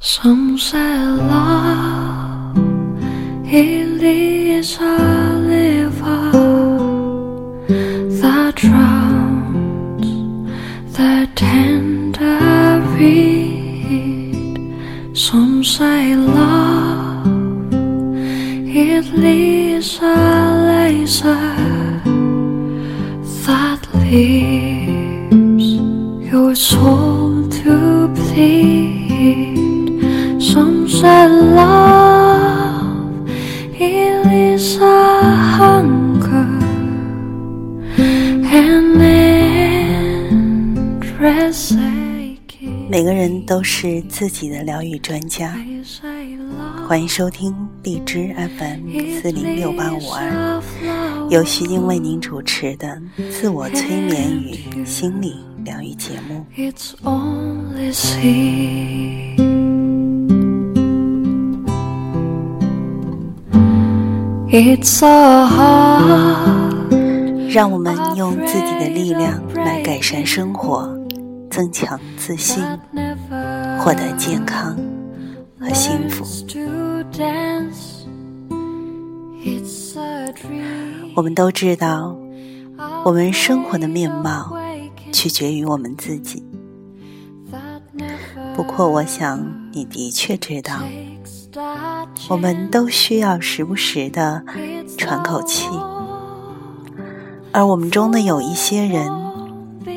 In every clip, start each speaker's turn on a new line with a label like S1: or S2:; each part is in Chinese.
S1: Some say love it is a
S2: 都是自己的疗愈专家。欢迎收听荔枝 FM 四零六八五二，由徐静为您主持的自我催眠与心理疗愈节目。
S1: It's
S2: 让我们用自己的力量来改善生活，增强自信获得健康和幸福。我们都知道，我们生活的面貌取决于我们自己。不过，我想你的确知道，我们都需要时不时的喘口气，而我们中的有一些人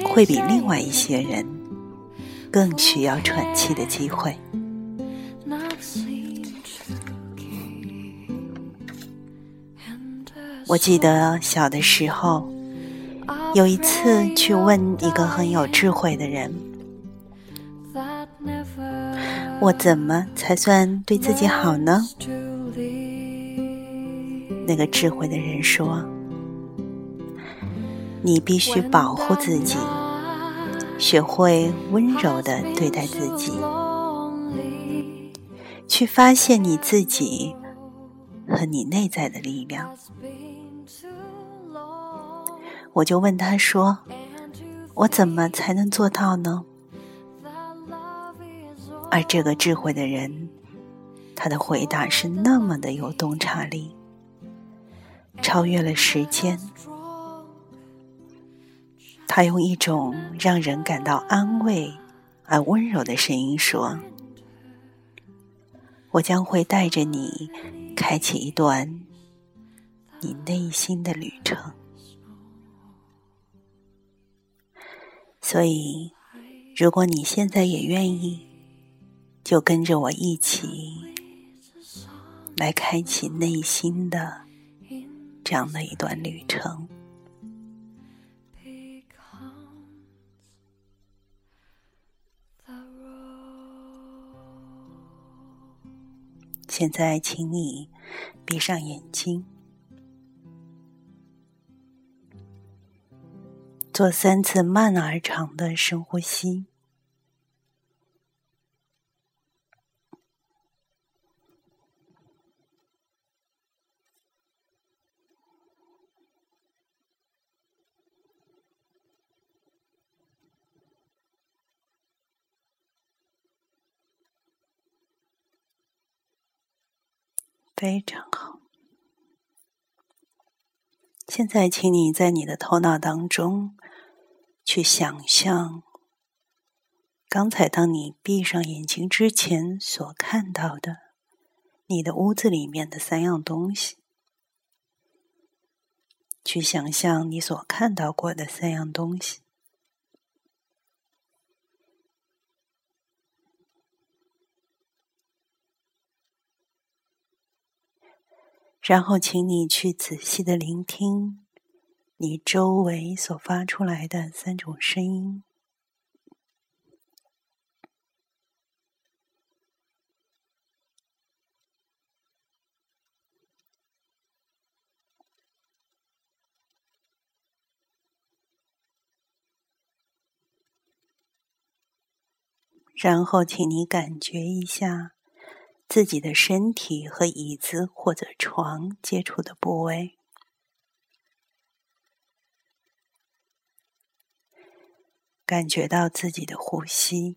S2: 会比另外一些人更需要喘气的机会。我记得小的时候，有一次去问一个很有智慧的人，我怎么才算对自己好呢？那个智慧的人说：“你必须保护自己，学会温柔的对待自己，去发现你自己和你内在的力量。”我就问他说我怎么才能做到呢而这个智慧的人，他的回答是那么的有洞察力，超越了时间。他用一种让人感到安慰而温柔的声音说：“我将会带着你开启一段你内心的旅程。”所以，如果你现在也愿意，就跟着我一起来开启内心的这样的一段旅程。现在，请你闭上眼睛，做三次慢而长的深呼吸。非常好。现在，请你在你的头脑当中去想象，刚才当你闭上眼睛之前所看到的，你的屋子里面的三样东西。去想象你所看到过的三样东西。然后，请你去仔细的聆听你周围所发出来的三种声音。然后，请你感觉一下自己的身体和椅子或者床接触的部位。感觉到自己的呼吸。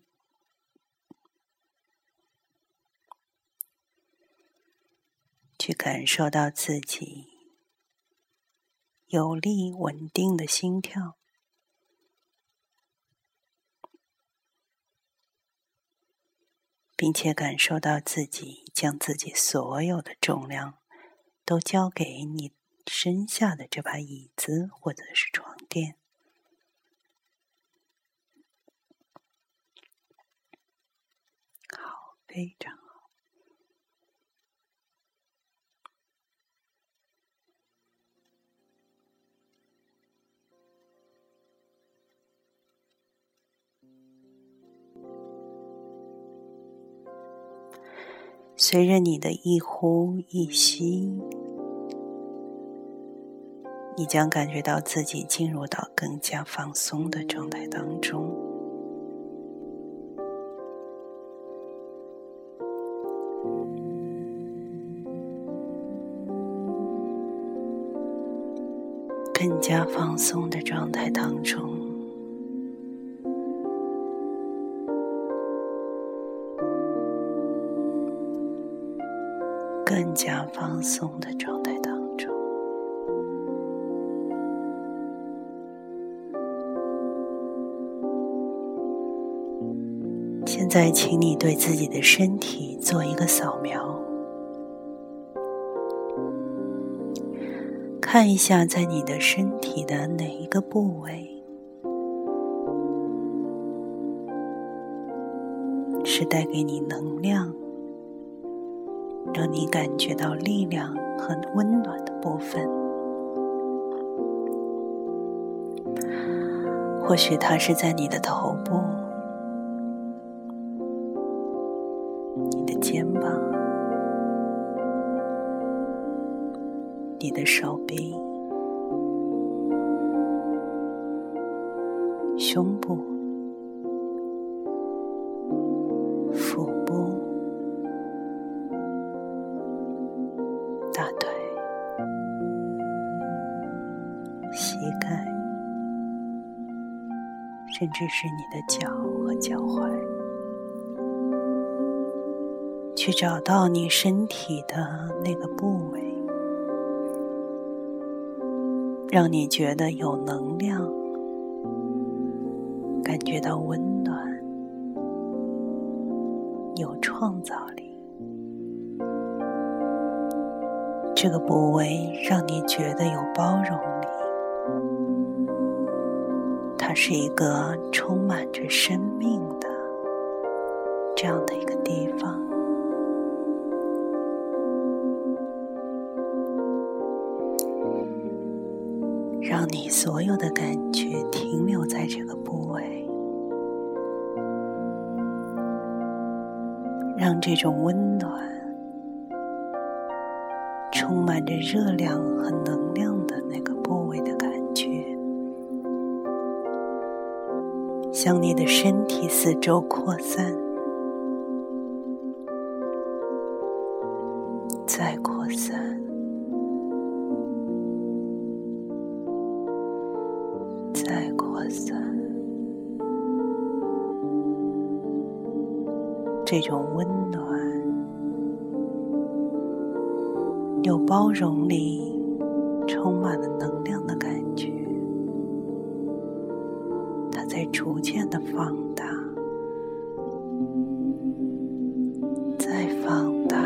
S2: 去感受到自己有力稳定的心跳并且感受到自己将自己所有的重量都交给你身下的这把椅子或者是床垫。好，非常。随着你的一呼一吸，你将感觉到自己进入到更加放松的状态当中，更加放松的状态当中。更加放松的状态当中。现在，请你对自己的身体做一个扫描，看一下在你的身体的哪一个部位是带给你能量。让你感觉到力量和温暖的部分，或许它是在你的头部、你的肩膀、你的手臂、甚至是你的脚和脚踝，去找到你身体的那个部位，让你觉得有能量，感觉到温暖，有创造力。这个部位让你觉得有包容是一个充满着生命的这样的一个地方，让你所有的感觉停留在这个部位，让这种温暖、充满着热量和能量向你的身体四周扩散，再扩散，再扩散。这种温暖、有包容力、充满了能量的感觉。在逐渐的放大，再放大，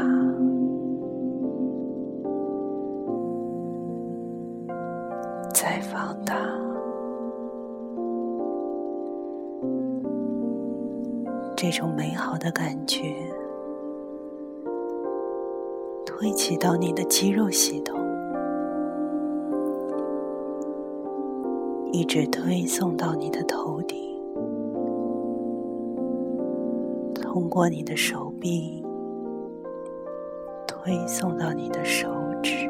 S2: 再放大。这种美好的感觉推起到你的肌肉系统。一直推送到你的头顶，通过你的手臂推送到你的手指，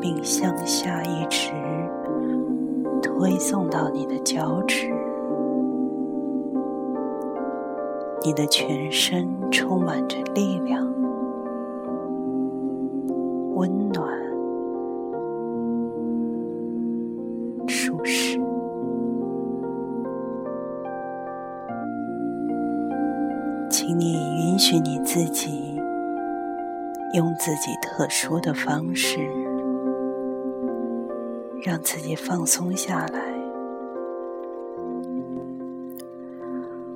S2: 并向下一直推送到你的脚趾。你的全身充满着力量、温暖。请你允许你自己用自己特殊的方式，让自己放松下来。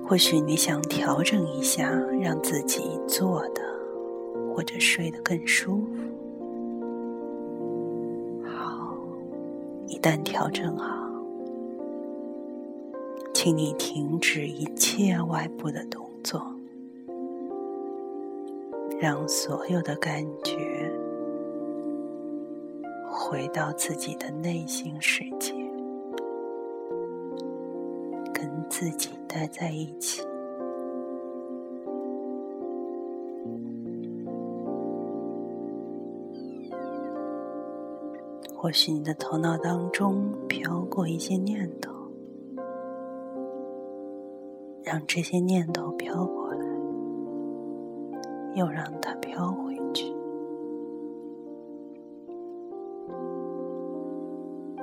S2: 或许你想调整一下，让自己坐的或者睡得更舒服。好，一旦调整好，请你停止一切外部的动作。让所有的感觉回到自己的内心世界，跟自己待在一起。或许你的头脑当中飘过一些念头，让这些念头飘过来。又让它飘回去，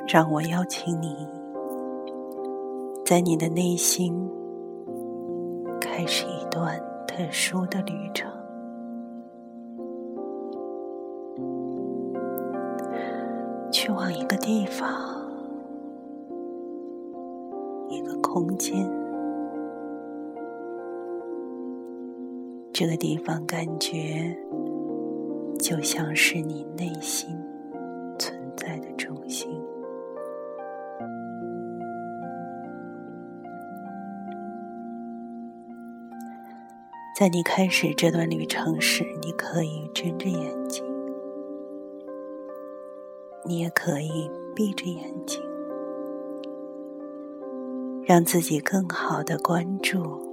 S2: 让我邀请你，在你的内心开始一段特殊的旅程，去往一个地方，一个空间。这个地方感觉就像是你内心存在的中心。在你开始这段旅程时，你可以睁着眼睛，你也可以闭着眼睛，让自己更好的关注。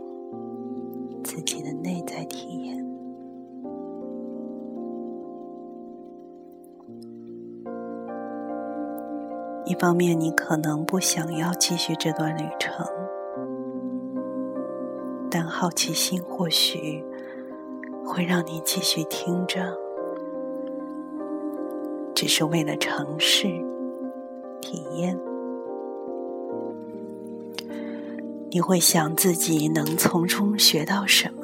S2: 一方面，你可能不想要继续这段旅程，但好奇心或许会让你继续听着，只是为了尝试体验。你会想自己能从中学到什么？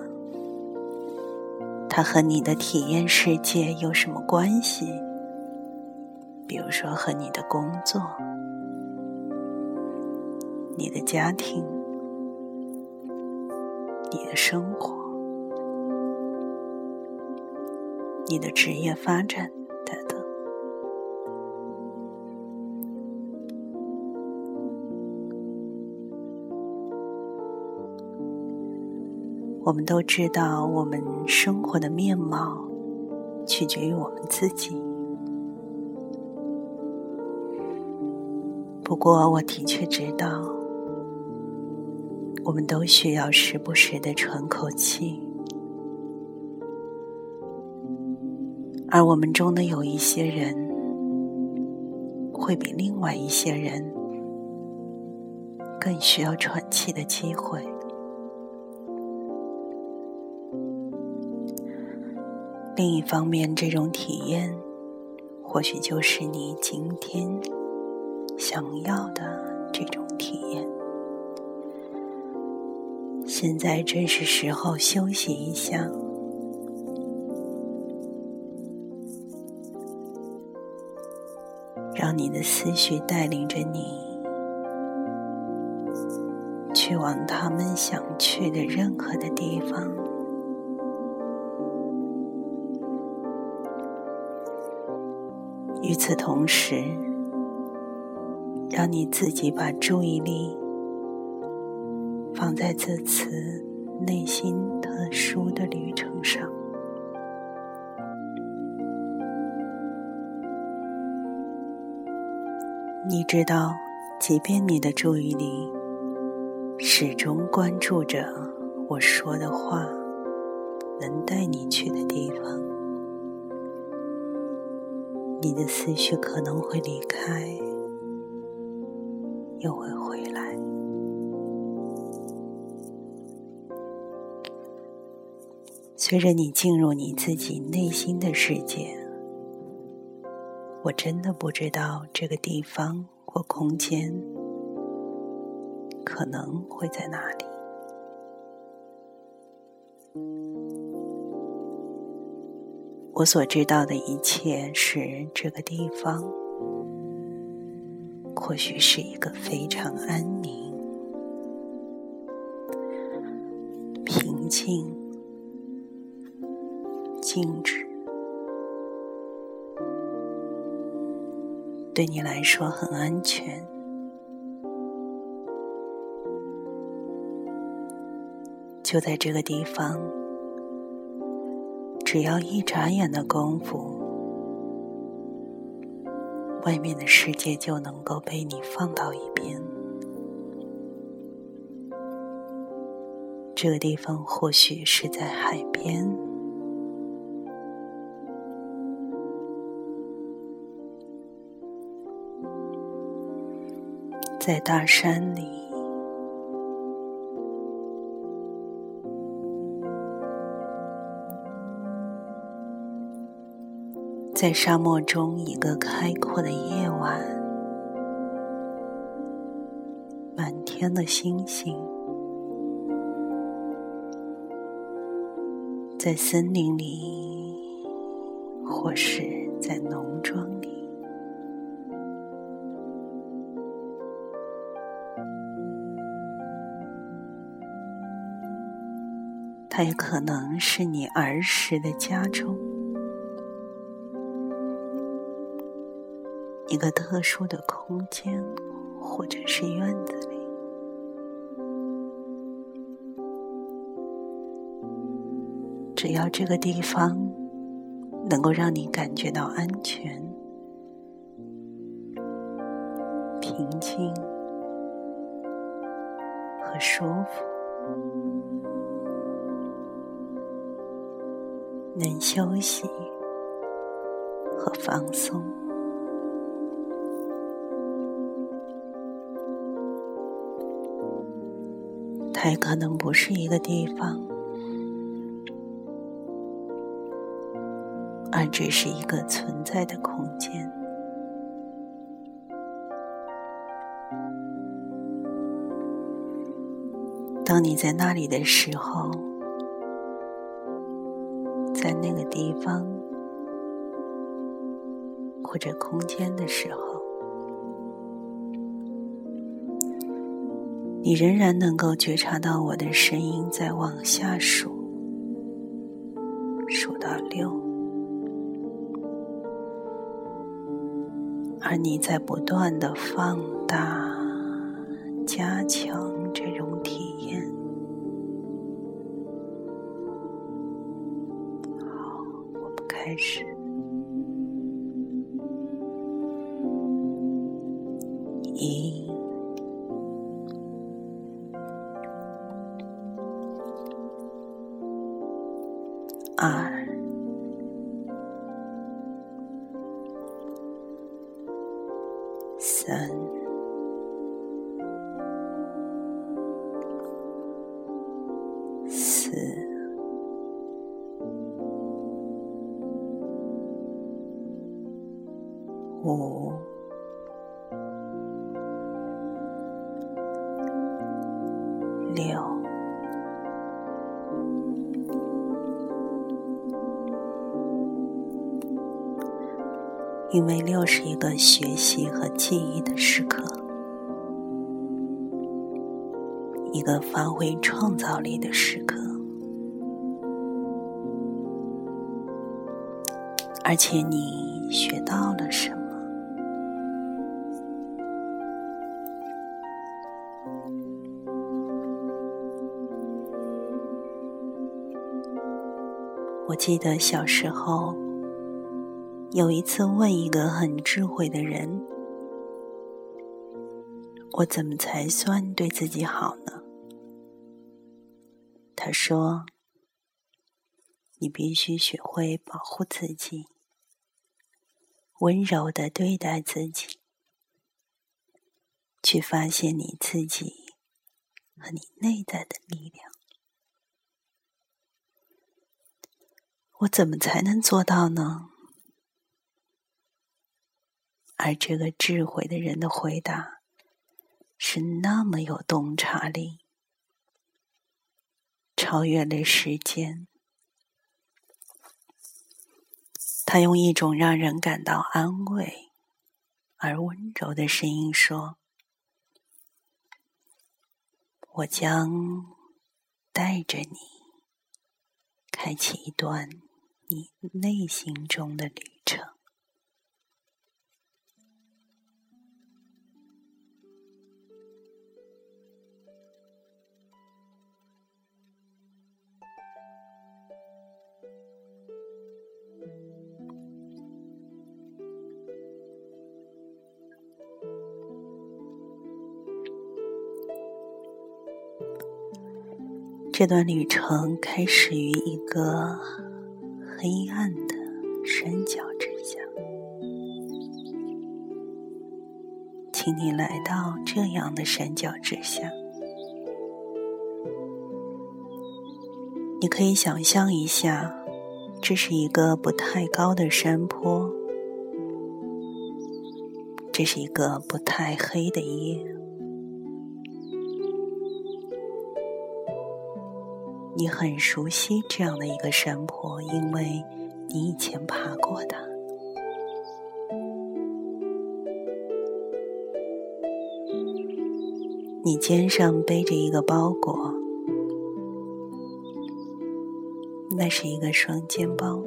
S2: 它和你的体验世界有什么关系？比如说和你的工作、你的家庭、你的生活、你的职业发展等等。我们都知道，我们生活的面貌取决于我们自己。不过，我的确知道，我们都需要时不时的喘口气。而我们中的有一些人，会比另外一些人更需要喘气的机会。另一方面，这种体验或许就是你今天想要的这种体验。现在正是时候休息一下，让你的思绪带领着你去往他们想去的任何的地方。与此同时，让你自己把注意力放在这次内心特殊的旅程上。你知道，即便你的注意力始终关注着我说的话，能带你去的地方。你的思绪可能会离开，又会回来。随着你进入你自己内心的世界，我真的不知道这个地方或空间可能会在哪里。我所知道的一切是这个地方，或许是一个非常安宁、平静、静止，对你来说很安全。就在这个地方，只要一眨眼的功夫，外面的世界就能够被你放到一边。这个地方或许是在海边，在大山里。在沙漠中，一个开阔的夜晚，满天的星星；在森林里，或是在农庄里，它也可能是你儿时的家中。一个特殊的空间，或者是院子里，只要这个地方能够让你感觉到安全、平静和舒服，能休息和放松。还可能不是一个地方，而只是一个存在的空间。当你在那里的时候，在那个地方或者空间的时候。你仍然能够觉察到我的声音在往下数，数到六，而你在不断的放大、加强这种体验。好，我们开始。六。因为六是一个学习和记忆的时刻，一个发挥创造力的时刻，而且你学到了什么？我记得小时候。有一次问一个很智慧的人：“我怎么才算对自己好呢？”他说：“你必须学会保护自己，温柔的对待自己，去发现你自己和你内在的力量。”我怎么才能做到呢？而这个智慧的人的回答是那么有洞察力，超越了时间。他用一种让人感到安慰而温柔的声音说：“我将带着你，开启一段你内心中的旅程。”这段旅程开始于一个黑暗的山脚之下，请你来到这样的山脚之下。你可以想象一下，这是一个不太高的山坡，这是一个不太黑的夜。你很熟悉这样的一个山坡，因为你以前爬过它。你肩上背着一个包裹，那是一个双肩包。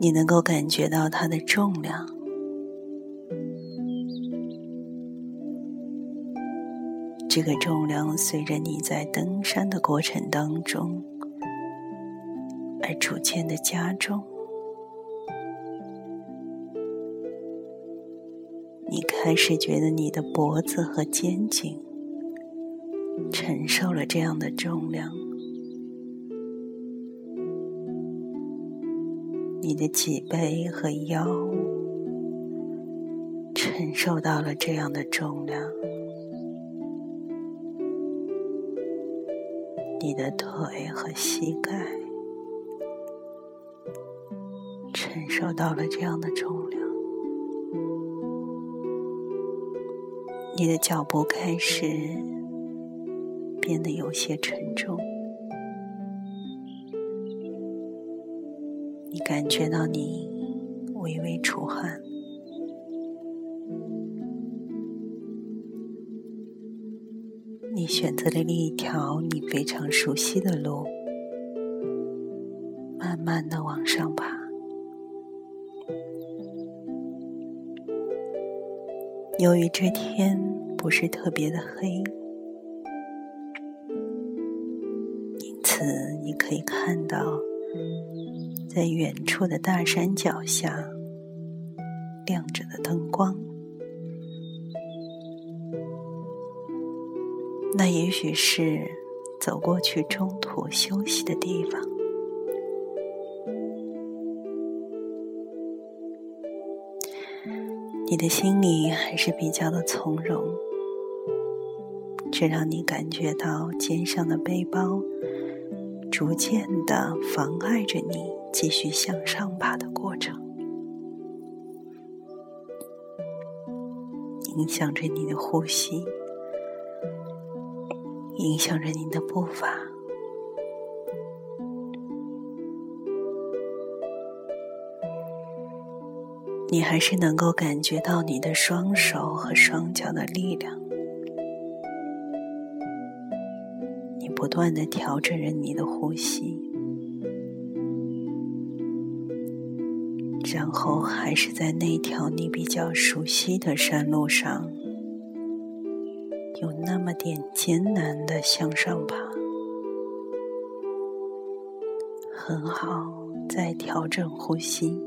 S2: 你能够感觉到它的重量。这个重量随着你在登山的过程当中而逐渐的加重，你开始觉得你的脖子和肩颈承受了这样的重量，你的脊背和腰承受到了这样的重量。你的腿和膝盖承受到了这样的重量，你的脚步开始变得有些沉重，你感觉到你微微出汗。选择了另一条你非常熟悉的路，慢慢的往上爬。由于这天不是特别的黑，因此你可以看到，在远处的大山脚下亮着的灯光。那也许是走过去中途休息的地方。你的心里还是比较的从容，这让你感觉到肩上的背包逐渐的妨碍着你继续向上爬的过程，影响着你的呼吸。影响着你的步伐，你还是能够感觉到你的双手和双脚的力量。你不断的调整着你的呼吸，然后还是在那条你比较熟悉的山路上。有那么点艰难的向上爬，很好，再调整呼吸。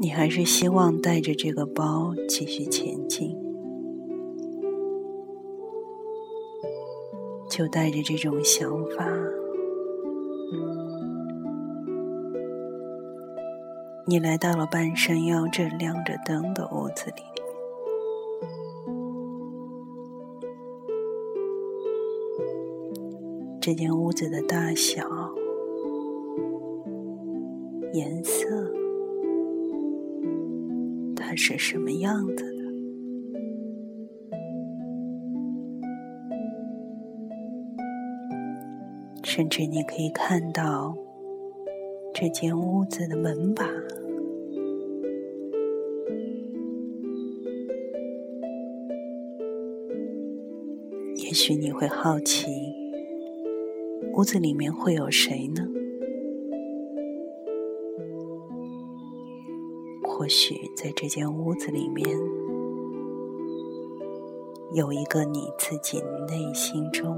S2: 你还是希望带着这个包继续前进，就带着这种想法，你来到了半山腰这亮着灯的屋子里。这间屋子的大小、颜色，它是什么样子的？甚至你可以看到这间屋子的门把。也许你会好奇，屋子里面会有谁呢？或许在这间屋子里面，有一个你自己内心中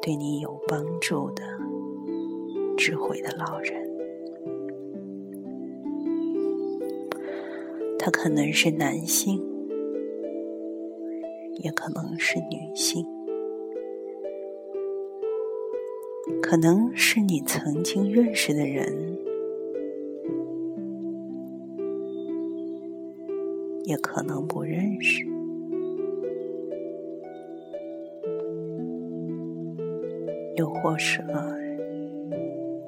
S2: 对你有帮助的智慧的老人，他可能是男性。也可能是女性，可能是你曾经认识的人，也可能不认识，又或者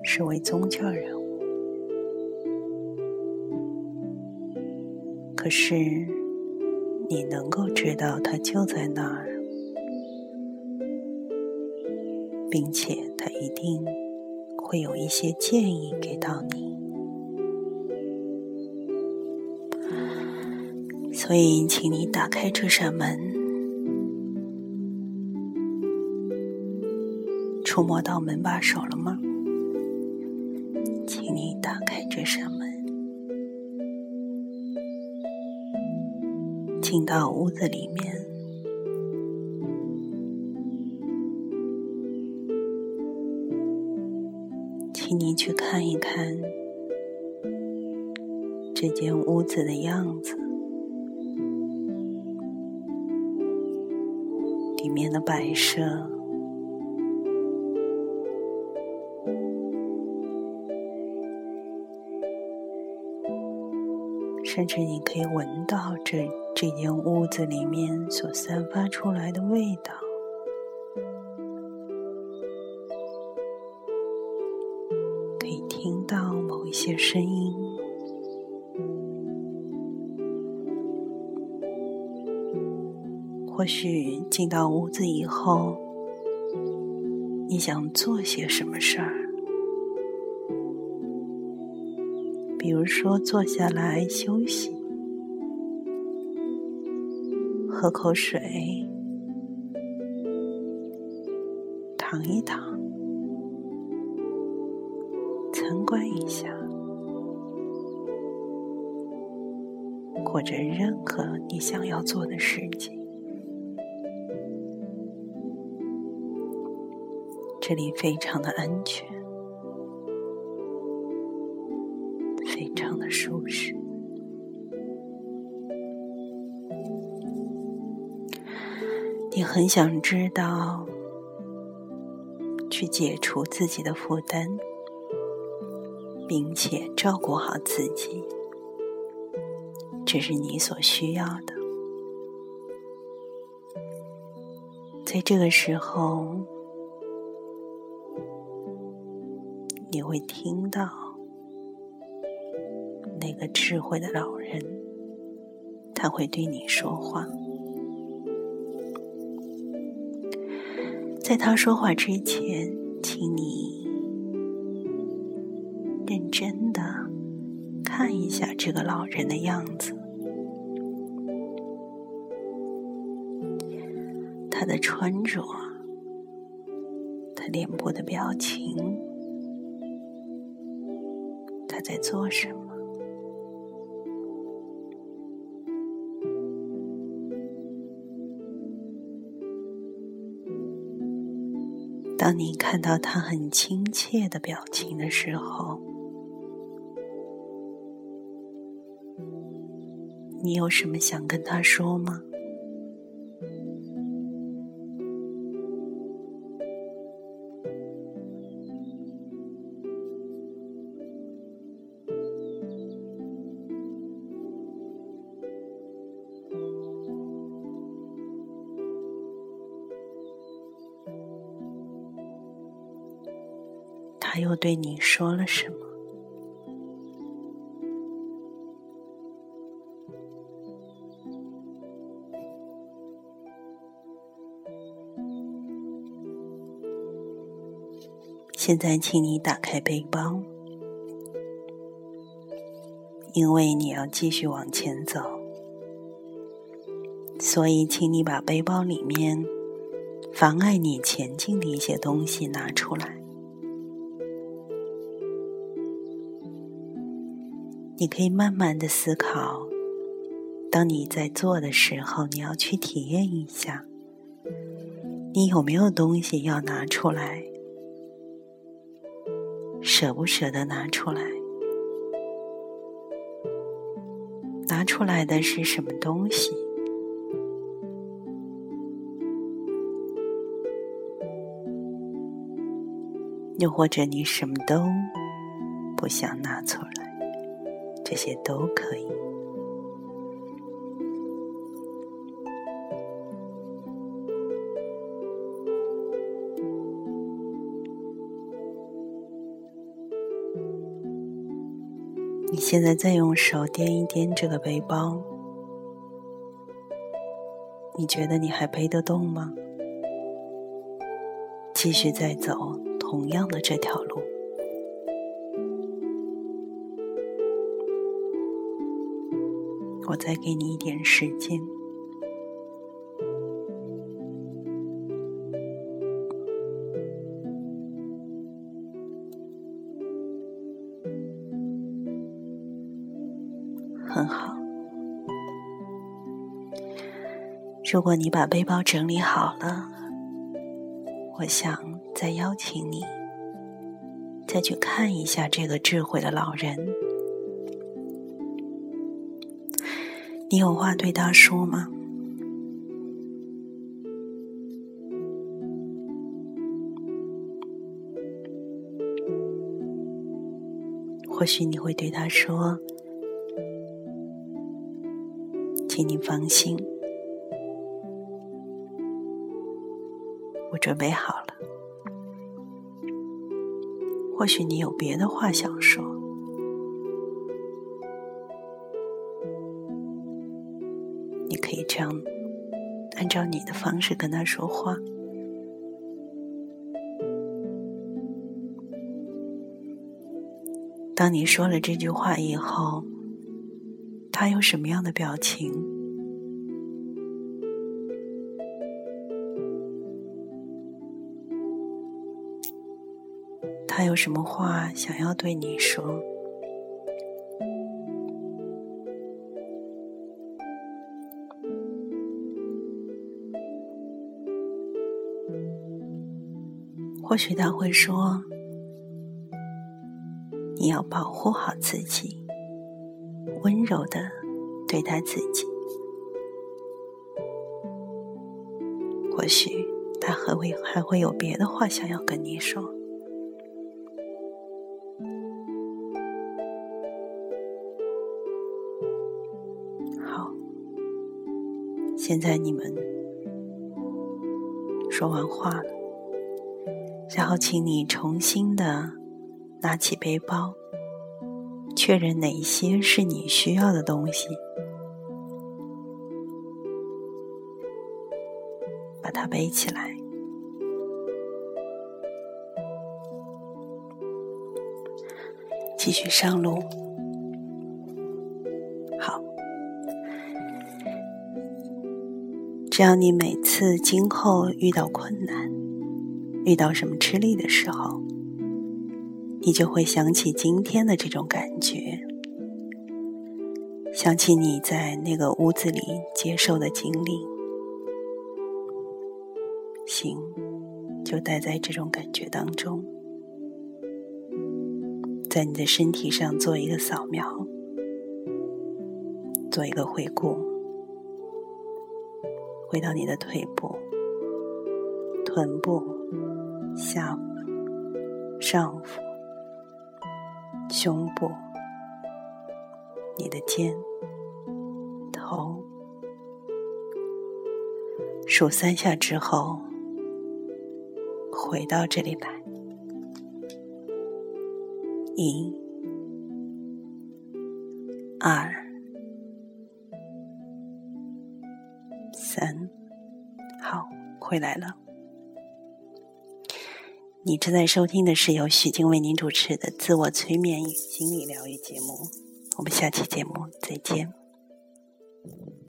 S2: 是位宗教人物，可是。你能够知道他就在那儿，并且他一定会有一些建议给到你。所以，请你打开这扇门，触摸到门把手了吗？请你打开这扇门。进到屋子里面，你去看一看这间屋子的样子，里面的摆设。甚至你可以闻到这这间屋子里面所散发出来的味道，些声音。或许进到屋子以后，你想做些什么事儿？比如说，坐下来休息，喝口水，躺一躺，或者任何你想要做的事情。这里非常的安全。非常的舒适。你很想知道，去解除自己的负担，并且照顾好自己，这是你所需要的。在这个时候，你会听到。那个智慧的老人，他会对你说话。在他说话之前，请你认真的看一下这个老人的样子，的穿着，他脸部的表情，他在做什么。当你看到他很亲切的表情的时候，你有什么想跟他说吗？又对你说了什么？现在，请你打开背包，因为你要继续往前走，所以，请你把背包里面妨碍你前进的一些东西拿出来。你可以慢慢的思考，当你在做的时候，你要去体验一下，你有没有东西要拿出来，舍不舍得拿出来？拿出来的是什么东西？又或者你什么都不想拿出来？这些都可以。你现在再用手掂一掂这个背包，你觉得你还背得动吗？继续再走同样的这条路。再给你一点时间，很好。如果你把背包整理好了，我想再邀请你，再去看一下这个智慧的老人。你有话对他说吗？或许你会对他说：“请你放心，我准备好了。”或许你有别的话想说。这样，按照你的方式跟他说话。当你说了这句话以后，他有什么样的表情？他有什么话想要对你说？或许他会说：“你要保护好自己，温柔的对待自己。”或许他还会还会有别的话想要跟你说。好，现在你们说完话了。然后，请你重新的拿起背包，确认哪些是你需要的东西，把它背起来，继续上路。好，只要你每次今后遇到困难。遇到什么吃力的时候，你就会想起今天的这种感觉，想起你在那个屋子里接受的经历。行，就待在这种感觉当中，在你的身体上做一个扫描，做一个回顾，回到你的腿部、臀部。下腹、上腹、胸部、你的肩、头，数三下之后，回到这里来。一、二、三，好，回来了。你正在收听的是由许静为您主持的自我催眠与心理疗愈节目。我们下期节目再见。